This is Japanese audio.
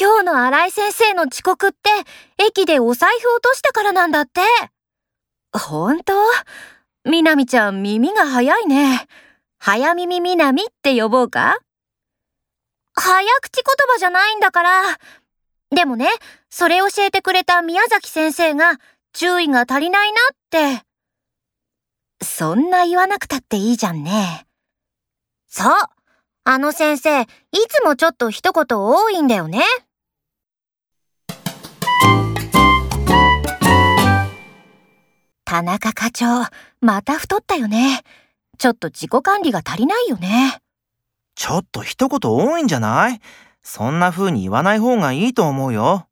今日の新井先生の遅刻って駅でお財布落としたからなんだって。ほんとみなみちゃん耳が早いね。早耳みなみって呼ぼうか？早口言葉じゃないんだから。でもね、それ教えてくれた宮崎先生が注意が足りないなって。そんな言わなくたっていいじゃんね。そう。あの先生、いつもちょっと一言多いんだよね。田中課長、また太ったよね。ちょっと自己管理が足りないよね。ちょっと一言多いんじゃない？そんな風に言わない方がいいと思うよ。